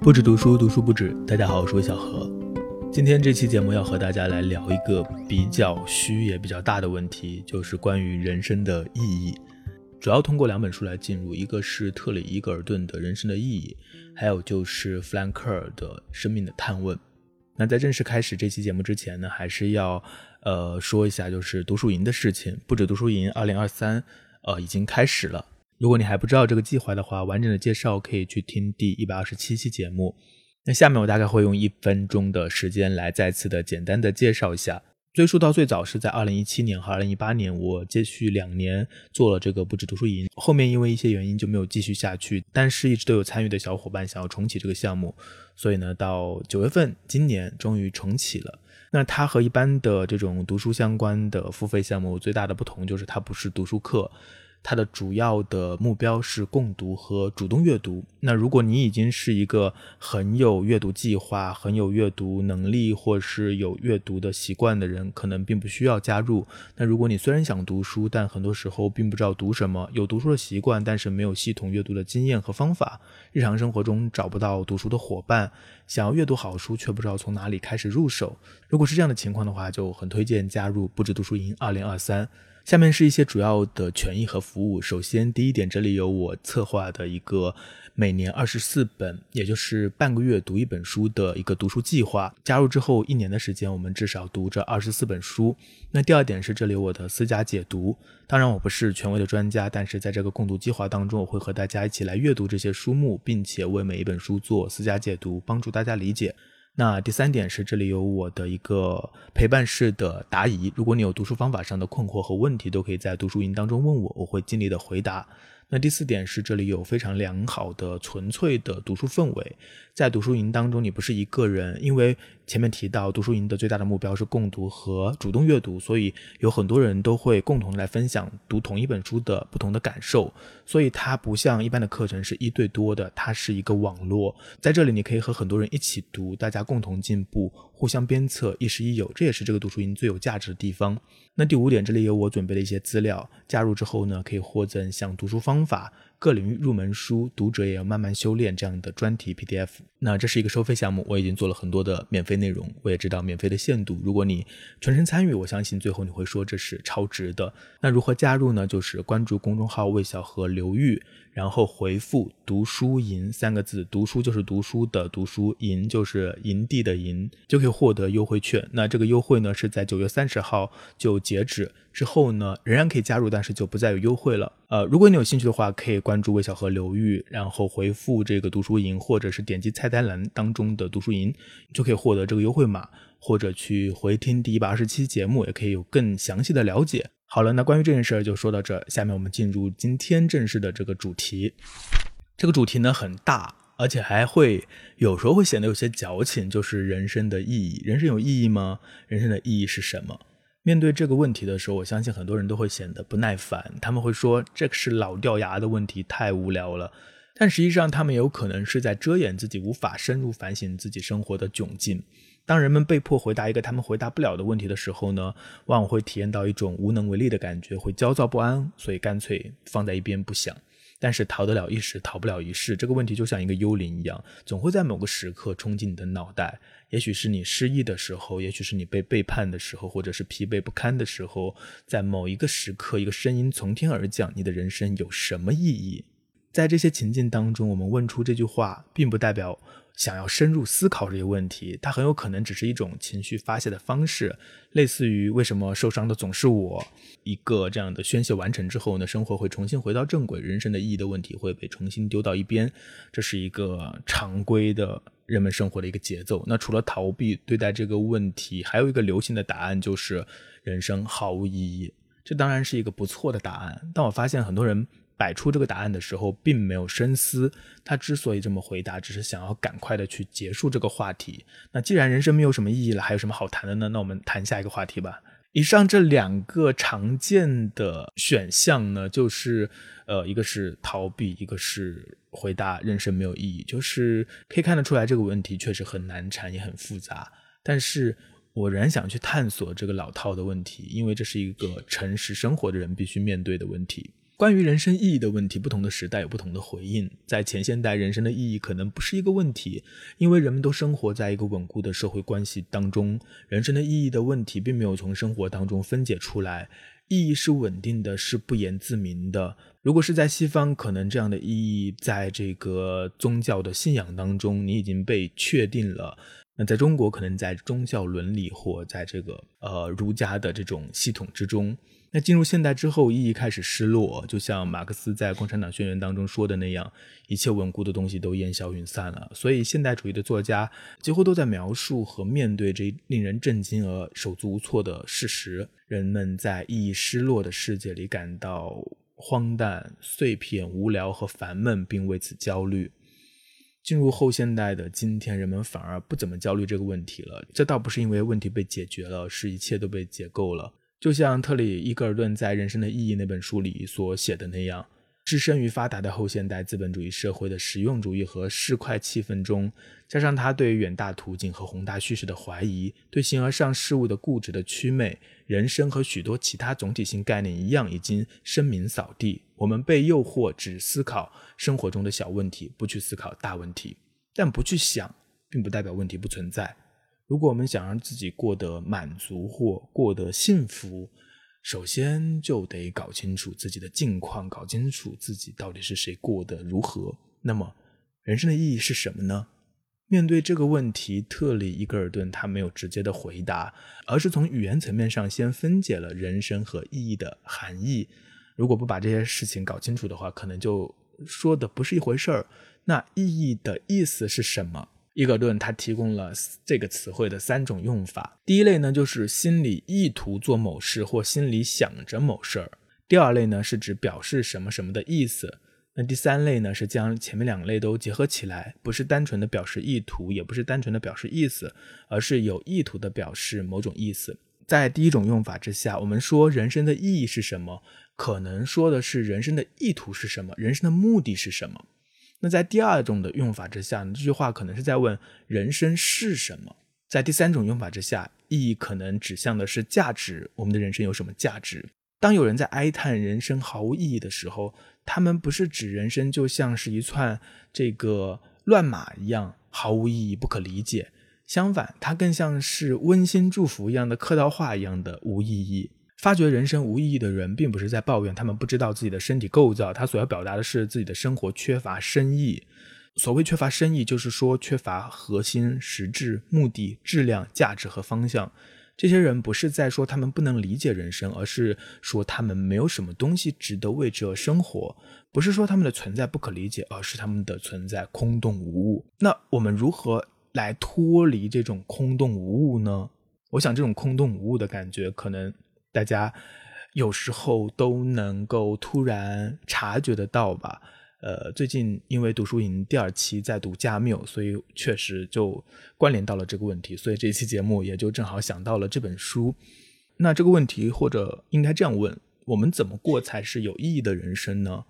不止读书，读书不止。大家好，我是魏小何。今天这期节目要和大家来聊一个比较虚也比较大的问题，就是关于人生的意义。主要通过两本书来进入，一个是特里伊格尔顿的《人生的意义》，还有就是弗兰克尔的《生命的探问》。那在正式开始这期节目之前呢，还是要呃说一下，就是读书营的事情。不止读书营二零二三，呃已经开始了。如果你还不知道这个计划的话，完整的介绍可以去听第一百二十七期节目。那下面我大概会用一分钟的时间来再次的简单的介绍一下。追溯到最早是在二零一七年和二零一八年，我接续两年做了这个不止读书营，后面因为一些原因就没有继续下去。但是一直都有参与的小伙伴想要重启这个项目，所以呢，到九月份今年终于重启了。那它和一般的这种读书相关的付费项目最大的不同就是它不是读书课。它的主要的目标是共读和主动阅读。那如果你已经是一个很有阅读计划、很有阅读能力，或是有阅读的习惯的人，可能并不需要加入。那如果你虽然想读书，但很多时候并不知道读什么，有读书的习惯，但是没有系统阅读的经验和方法，日常生活中找不到读书的伙伴，想要阅读好书却不知道从哪里开始入手。如果是这样的情况的话，就很推荐加入不止读书营二零二三。下面是一些主要的权益和服务。首先，第一点，这里有我策划的一个每年二十四本，也就是半个月读一本书的一个读书计划。加入之后，一年的时间，我们至少读这二十四本书。那第二点是，这里有我的私家解读。当然，我不是权威的专家，但是在这个共读计划当中，我会和大家一起来阅读这些书目，并且为每一本书做私家解读，帮助大家理解。那第三点是，这里有我的一个陪伴式的答疑，如果你有读书方法上的困惑和问题，都可以在读书营当中问我，我会尽力的回答。那第四点是，这里有非常良好的纯粹的读书氛围，在读书营当中，你不是一个人，因为前面提到读书营的最大的目标是共读和主动阅读，所以有很多人都会共同来分享读同一本书的不同的感受，所以它不像一般的课程是一对多的，它是一个网络，在这里你可以和很多人一起读，大家共同进步，互相鞭策，亦师亦友，这也是这个读书营最有价值的地方。那第五点，这里有我准备的一些资料，加入之后呢，可以获赠像读书方法、各领域入门书、读者也要慢慢修炼这样的专题 PDF。那这是一个收费项目，我已经做了很多的免费内容，我也知道免费的限度。如果你全程参与，我相信最后你会说这是超值的。那如何加入呢？就是关注公众号“魏小河流域”。然后回复“读书营”三个字，读书就是读书的读书，营就是营地的营，就可以获得优惠券。那这个优惠呢是在九月三十号就截止，之后呢仍然可以加入，但是就不再有优惠了。呃，如果你有兴趣的话，可以关注魏小河流域，然后回复这个读书营，或者是点击菜菜单栏当中的读书营，就可以获得这个优惠码，或者去回听第一百二十期节目，也可以有更详细的了解。好了，那关于这件事儿就说到这。下面我们进入今天正式的这个主题。这个主题呢很大，而且还会有时候会显得有些矫情，就是人生的意义。人生有意义吗？人生的意义是什么？面对这个问题的时候，我相信很多人都会显得不耐烦。他们会说这个是老掉牙的问题，太无聊了。但实际上，他们有可能是在遮掩自己无法深入反省自己生活的窘境。当人们被迫回答一个他们回答不了的问题的时候呢，往往会体验到一种无能为力的感觉，会焦躁不安，所以干脆放在一边不想。但是逃得了一时，逃不了一世。这个问题就像一个幽灵一样，总会在某个时刻冲进你的脑袋。也许是你失意的时候，也许是你被背叛的时候，或者是疲惫不堪的时候，在某一个时刻，一个声音从天而降：你的人生有什么意义？在这些情境当中，我们问出这句话，并不代表。想要深入思考这些问题，它很有可能只是一种情绪发泄的方式，类似于为什么受伤的总是我。一个这样的宣泄完成之后呢，生活会重新回到正轨，人生的意义的问题会被重新丢到一边，这是一个常规的人们生活的一个节奏。那除了逃避对待这个问题，还有一个流行的答案就是人生毫无意义。这当然是一个不错的答案，但我发现很多人。摆出这个答案的时候，并没有深思。他之所以这么回答，只是想要赶快的去结束这个话题。那既然人生没有什么意义了，还有什么好谈的呢？那我们谈下一个话题吧。以上这两个常见的选项呢，就是呃，一个是逃避，一个是回答人生没有意义。就是可以看得出来，这个问题确实很难缠，也很复杂。但是我仍然想去探索这个老套的问题，因为这是一个诚实生活的人必须面对的问题。关于人生意义的问题，不同的时代有不同的回应。在前现代，人生的意义可能不是一个问题，因为人们都生活在一个稳固的社会关系当中，人生的意义的问题并没有从生活当中分解出来。意义是稳定的，是不言自明的。如果是在西方，可能这样的意义在这个宗教的信仰当中，你已经被确定了。那在中国，可能在宗教伦理或在这个呃儒家的这种系统之中。那进入现代之后，意义开始失落，就像马克思在《共产党宣言》当中说的那样，一切稳固的东西都烟消云散了。所以，现代主义的作家几乎都在描述和面对这令人震惊而手足无措的事实：人们在意义失落的世界里感到荒诞、碎片、无聊和烦闷，并为此焦虑。进入后现代的今天，人们反而不怎么焦虑这个问题了。这倒不是因为问题被解决了，是一切都被解构了。就像特里伊戈尔顿在《人生的意义》那本书里所写的那样，置身于发达的后现代资本主义社会的实用主义和市侩气氛中，加上他对远大图景和宏大叙事的怀疑，对形而上事物的固执的祛魅，人生和许多其他总体性概念一样，已经声名扫地。我们被诱惑只思考生活中的小问题，不去思考大问题。但不去想，并不代表问题不存在。如果我们想让自己过得满足或过得幸福，首先就得搞清楚自己的境况，搞清楚自己到底是谁，过得如何。那么，人生的意义是什么呢？面对这个问题，特里伊格尔顿他没有直接的回答，而是从语言层面上先分解了人生和意义的含义。如果不把这些事情搞清楚的话，可能就说的不是一回事儿。那意义的意思是什么？伊格顿他提供了这个词汇的三种用法。第一类呢，就是心里意图做某事或心里想着某事儿；第二类呢，是指表示什么什么的意思；那第三类呢，是将前面两类都结合起来，不是单纯的表示意图，也不是单纯的表示意思，而是有意图的表示某种意思。在第一种用法之下，我们说人生的意义是什么，可能说的是人生的意图是什么，人生的目的是什么。那在第二种的用法之下，这句话可能是在问人生是什么；在第三种用法之下，意义可能指向的是价值，我们的人生有什么价值？当有人在哀叹人生毫无意义的时候，他们不是指人生就像是一串这个乱码一样毫无意义、不可理解。相反，它更像是温馨祝福一样的客套话一样的无意义。发觉人生无意义的人，并不是在抱怨他们不知道自己的身体构造，他所要表达的是自己的生活缺乏深意。所谓缺乏深意，就是说缺乏核心、实质、目的、质量、价值和方向。这些人不是在说他们不能理解人生，而是说他们没有什么东西值得为之而生活。不是说他们的存在不可理解，而是他们的存在空洞无物。那我们如何来脱离这种空洞无物呢？我想，这种空洞无物的感觉，可能。大家有时候都能够突然察觉得到吧？呃，最近因为读书营第二期在读加缪，所以确实就关联到了这个问题，所以这期节目也就正好想到了这本书。那这个问题或者应该这样问：我们怎么过才是有意义的人生呢？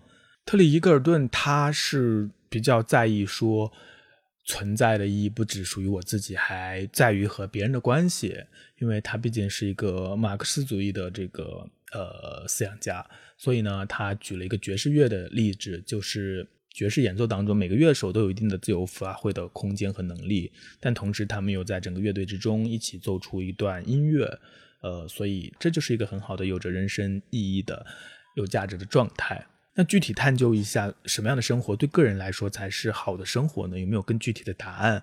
特里伊格尔顿他是比较在意说。存在的意义不只属于我自己，还在于和别人的关系。因为他毕竟是一个马克思主义的这个呃思想家，所以呢，他举了一个爵士乐的例子，就是爵士演奏当中，每个乐手都有一定的自由发挥的空间和能力，但同时他们又在整个乐队之中一起奏出一段音乐，呃，所以这就是一个很好的有着人生意义的、有价值的状态。那具体探究一下，什么样的生活对个人来说才是好的生活呢？有没有更具体的答案？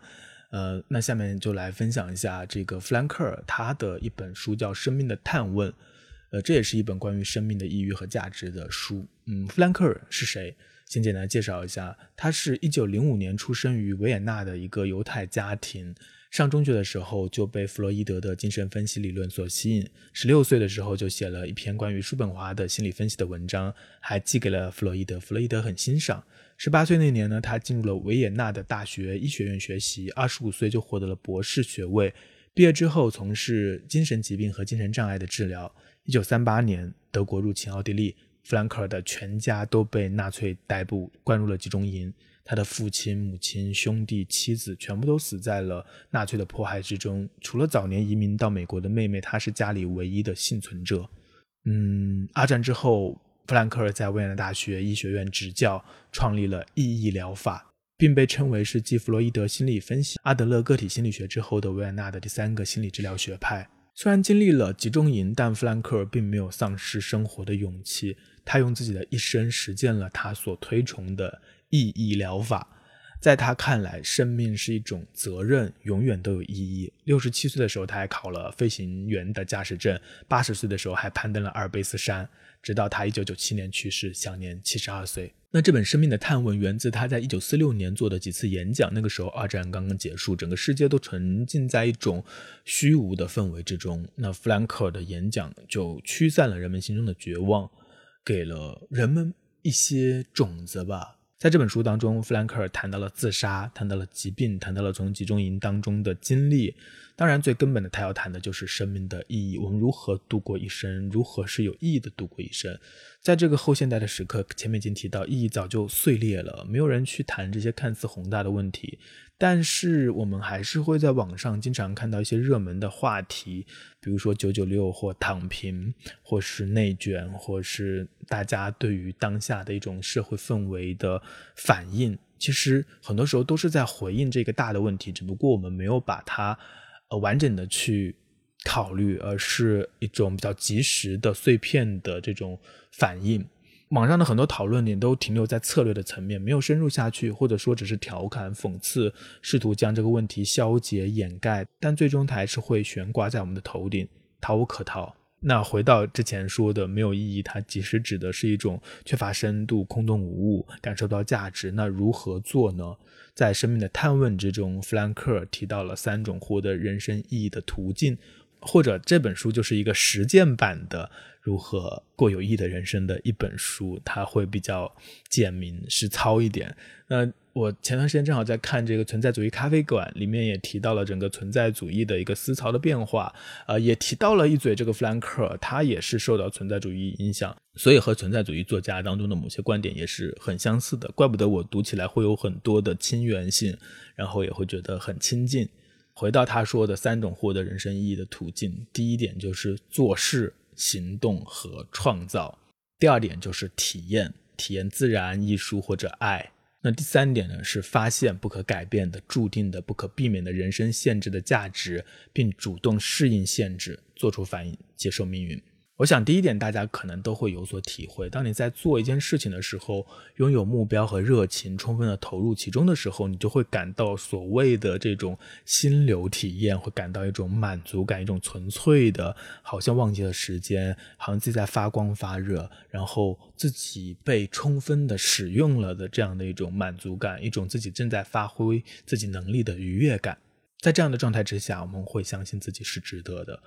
呃，那下面就来分享一下这个弗兰克尔他的一本书，叫《生命的探问》。呃，这也是一本关于生命的意义和价值的书。嗯，弗兰克尔是谁？先简单介绍一下，他是一九零五年出生于维也纳的一个犹太家庭。上中学的时候就被弗洛伊德的精神分析理论所吸引，十六岁的时候就写了一篇关于叔本华的心理分析的文章，还寄给了弗洛伊德，弗洛伊德很欣赏。十八岁那年呢，他进入了维也纳的大学医学院学习，二十五岁就获得了博士学位。毕业之后从事精神疾病和精神障碍的治疗。一九三八年，德国入侵奥地利，弗兰克尔的全家都被纳粹逮捕，关入了集中营。他的父亲、母亲、兄弟、妻子全部都死在了纳粹的迫害之中。除了早年移民到美国的妹妹，她是家里唯一的幸存者。嗯，二战之后，弗兰克尔在维也纳大学医学院执教，创立了意义疗法，并被称为是继弗洛伊德心理分析、阿德勒个体心理学之后的维也纳的第三个心理治疗学派。虽然经历了集中营，但弗兰克尔并没有丧失生活的勇气。他用自己的一生实践了他所推崇的意义疗法。在他看来，生命是一种责任，永远都有意义。六十七岁的时候，他还考了飞行员的驾驶证；八十岁的时候，还攀登了阿尔卑斯山。直到他一九九七年去世，享年七十二岁。那这本《生命的探问》源自他在一九四六年做的几次演讲。那个时候，二战刚刚结束，整个世界都沉浸在一种虚无的氛围之中。那弗兰克尔的演讲就驱散了人们心中的绝望，给了人们一些种子吧。在这本书当中，弗兰克尔谈到了自杀，谈到了疾病，谈到了从集中营当中的经历。当然，最根本的，他要谈的就是生命的意义。我们如何度过一生？如何是有意义的度过一生？在这个后现代的时刻，前面已经提到，意义早就碎裂了，没有人去谈这些看似宏大的问题。但是我们还是会在网上经常看到一些热门的话题，比如说九九六或躺平，或是内卷，或是大家对于当下的一种社会氛围的反应。其实很多时候都是在回应这个大的问题，只不过我们没有把它呃完整的去考虑，而是一种比较及时的碎片的这种反应。网上的很多讨论点都停留在策略的层面，没有深入下去，或者说只是调侃、讽刺，试图将这个问题消解、掩盖，但最终它还是会悬挂在我们的头顶，逃无可逃。那回到之前说的没有意义，它其实指的是一种缺乏深度、空洞无物、感受不到价值。那如何做呢？在生命的探问之中，弗兰克提到了三种获得人生意义的途径。或者这本书就是一个实践版的如何过有意义的人生的一本书，它会比较简明实操一点。那我前段时间正好在看这个存在主义咖啡馆，里面也提到了整个存在主义的一个思潮的变化，呃，也提到了一嘴这个弗兰克，他也是受到存在主义影响，所以和存在主义作家当中的某些观点也是很相似的，怪不得我读起来会有很多的亲缘性，然后也会觉得很亲近。回到他说的三种获得人生意义的途径，第一点就是做事、行动和创造；第二点就是体验，体验自然、艺术或者爱；那第三点呢是发现不可改变的、注定的、不可避免的人生限制的价值，并主动适应限制，做出反应，接受命运。我想，第一点，大家可能都会有所体会。当你在做一件事情的时候，拥有目标和热情，充分的投入其中的时候，你就会感到所谓的这种心流体验，会感到一种满足感，一种纯粹的，好像忘记了时间，好像自己在发光发热，然后自己被充分的使用了的这样的一种满足感，一种自己正在发挥自己能力的愉悦感。在这样的状态之下，我们会相信自己是值得的。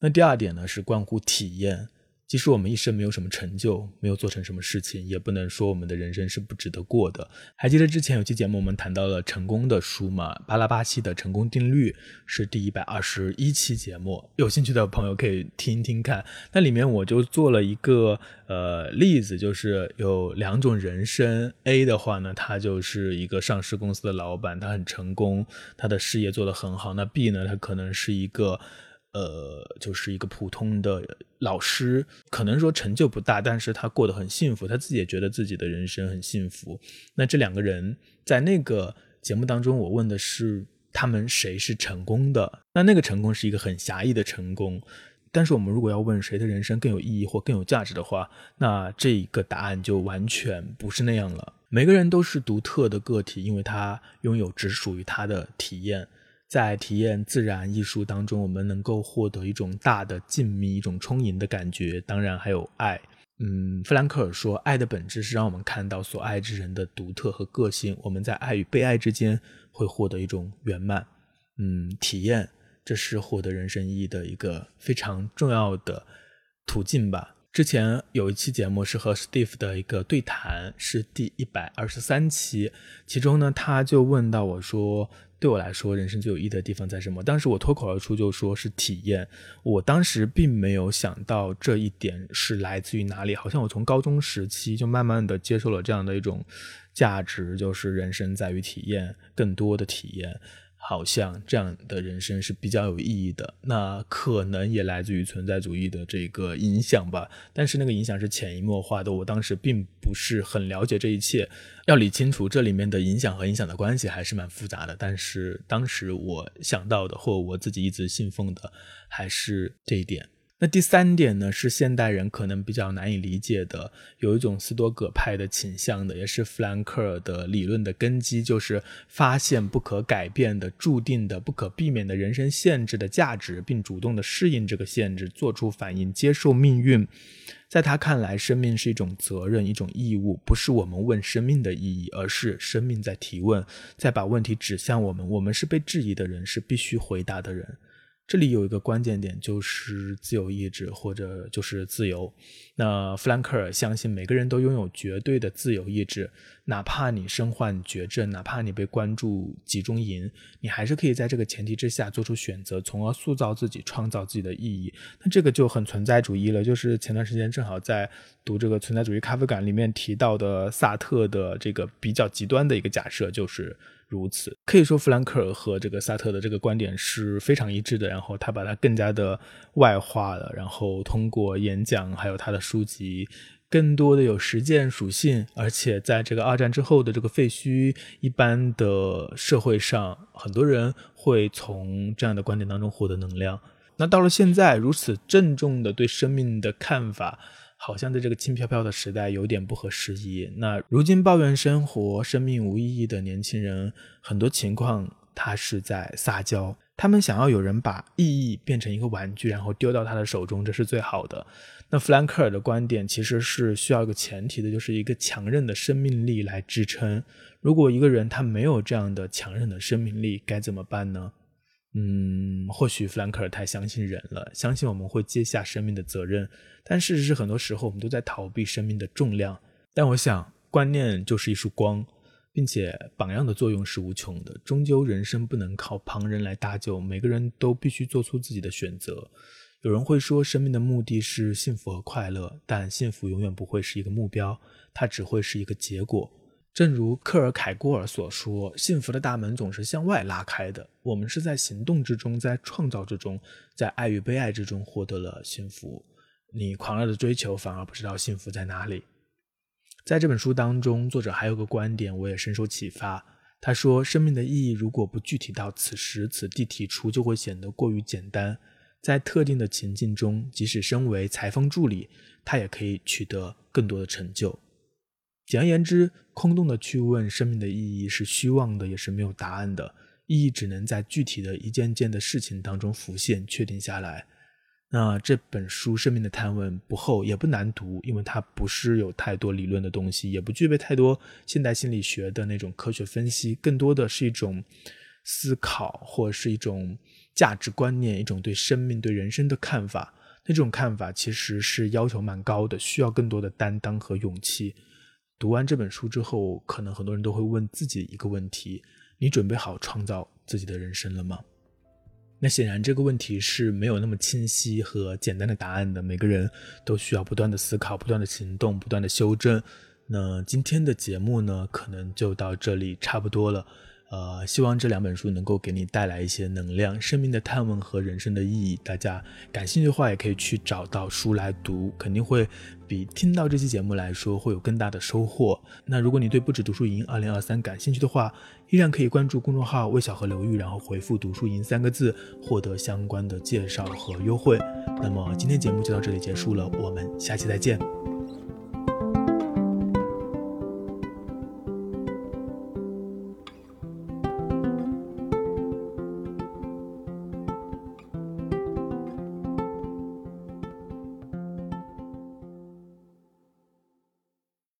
那第二点呢，是关乎体验。即使我们一生没有什么成就，没有做成什么事情，也不能说我们的人生是不值得过的。还记得之前有期节目我们谈到了成功的书吗？巴拉巴西的成功定律是第一百二十一期节目，有兴趣的朋友可以听一听看。那里面我就做了一个呃例子，就是有两种人生。A 的话呢，他就是一个上市公司的老板，他很成功，他的事业做得很好。那 B 呢，他可能是一个。呃，就是一个普通的老师，可能说成就不大，但是他过得很幸福，他自己也觉得自己的人生很幸福。那这两个人在那个节目当中，我问的是他们谁是成功的？那那个成功是一个很狭义的成功，但是我们如果要问谁的人生更有意义或更有价值的话，那这一个答案就完全不是那样了。每个人都是独特的个体，因为他拥有只属于他的体验。在体验自然艺术当中，我们能够获得一种大的静谧、一种充盈的感觉。当然还有爱。嗯，弗兰克尔说，爱的本质是让我们看到所爱之人的独特和个性。我们在爱与被爱之间会获得一种圆满。嗯，体验，这是获得人生意义的一个非常重要的途径吧。之前有一期节目是和 Steve 的一个对谈，是第一百二十三期，其中呢，他就问到我说。对我来说，人生最有意义的地方在什么？当时我脱口而出就说是体验。我当时并没有想到这一点是来自于哪里，好像我从高中时期就慢慢的接受了这样的一种价值，就是人生在于体验，更多的体验。好像这样的人生是比较有意义的，那可能也来自于存在主义的这个影响吧。但是那个影响是潜移默化的，我当时并不是很了解这一切，要理清楚这里面的影响和影响的关系还是蛮复杂的。但是当时我想到的，或我自己一直信奉的，还是这一点。那第三点呢，是现代人可能比较难以理解的，有一种斯多葛派的倾向的，也是弗兰克尔的理论的根基，就是发现不可改变的、注定的、不可避免的人生限制的价值，并主动的适应这个限制，做出反应，接受命运。在他看来，生命是一种责任，一种义务，不是我们问生命的意义，而是生命在提问，在把问题指向我们。我们是被质疑的人，是必须回答的人。这里有一个关键点，就是自由意志，或者就是自由。那弗兰克尔相信每个人都拥有绝对的自由意志，哪怕你身患绝症，哪怕你被关注集中营，你还是可以在这个前提之下做出选择，从而塑造自己，创造自己的意义。那这个就很存在主义了。就是前段时间正好在读这个《存在主义咖啡馆》里面提到的萨特的这个比较极端的一个假设，就是。如此可以说，弗兰克尔和这个萨特的这个观点是非常一致的。然后他把它更加的外化了，然后通过演讲还有他的书籍，更多的有实践属性。而且在这个二战之后的这个废墟一般的社会上，很多人会从这样的观点当中获得能量。那到了现在，如此郑重的对生命的看法。好像在这个轻飘飘的时代有点不合时宜。那如今抱怨生活、生命无意义的年轻人，很多情况他是在撒娇。他们想要有人把意义变成一个玩具，然后丢到他的手中，这是最好的。那弗兰克尔的观点其实是需要一个前提的，就是一个强韧的生命力来支撑。如果一个人他没有这样的强韧的生命力，该怎么办呢？嗯，或许弗兰克尔太相信人了，相信我们会接下生命的责任。但事实是，很多时候我们都在逃避生命的重量。但我想，观念就是一束光，并且榜样的作用是无穷的。终究，人生不能靠旁人来搭救，每个人都必须做出自己的选择。有人会说，生命的目的是幸福和快乐，但幸福永远不会是一个目标，它只会是一个结果。正如克尔凯郭尔所说：“幸福的大门总是向外拉开的。我们是在行动之中，在创造之中，在爱与被爱之中获得了幸福。你狂热的追求，反而不知道幸福在哪里。”在这本书当中，作者还有个观点，我也深受启发。他说：“生命的意义如果不具体到此时此地提出，就会显得过于简单。在特定的情境中，即使身为裁缝助理，他也可以取得更多的成就。”简而言之，空洞的去问生命的意义是虚妄的，也是没有答案的。意义只能在具体的一件件的事情当中浮现、确定下来。那这本书《生命的探问》不厚也不难读，因为它不是有太多理论的东西，也不具备太多现代心理学的那种科学分析，更多的是一种思考，或是一种价值观念，一种对生命、对人生的看法。那这种看法其实是要求蛮高的，需要更多的担当和勇气。读完这本书之后，可能很多人都会问自己一个问题：你准备好创造自己的人生了吗？那显然这个问题是没有那么清晰和简单的答案的。每个人都需要不断的思考、不断的行动、不断的修正。那今天的节目呢，可能就到这里差不多了。呃，希望这两本书能够给你带来一些能量、生命的探问和人生的意义。大家感兴趣的话，也可以去找到书来读，肯定会比听到这期节目来说会有更大的收获。那如果你对不止读书营二零二三感兴趣的话，依然可以关注公众号“魏小河流域”，然后回复“读书营”三个字，获得相关的介绍和优惠。那么今天节目就到这里结束了，我们下期再见。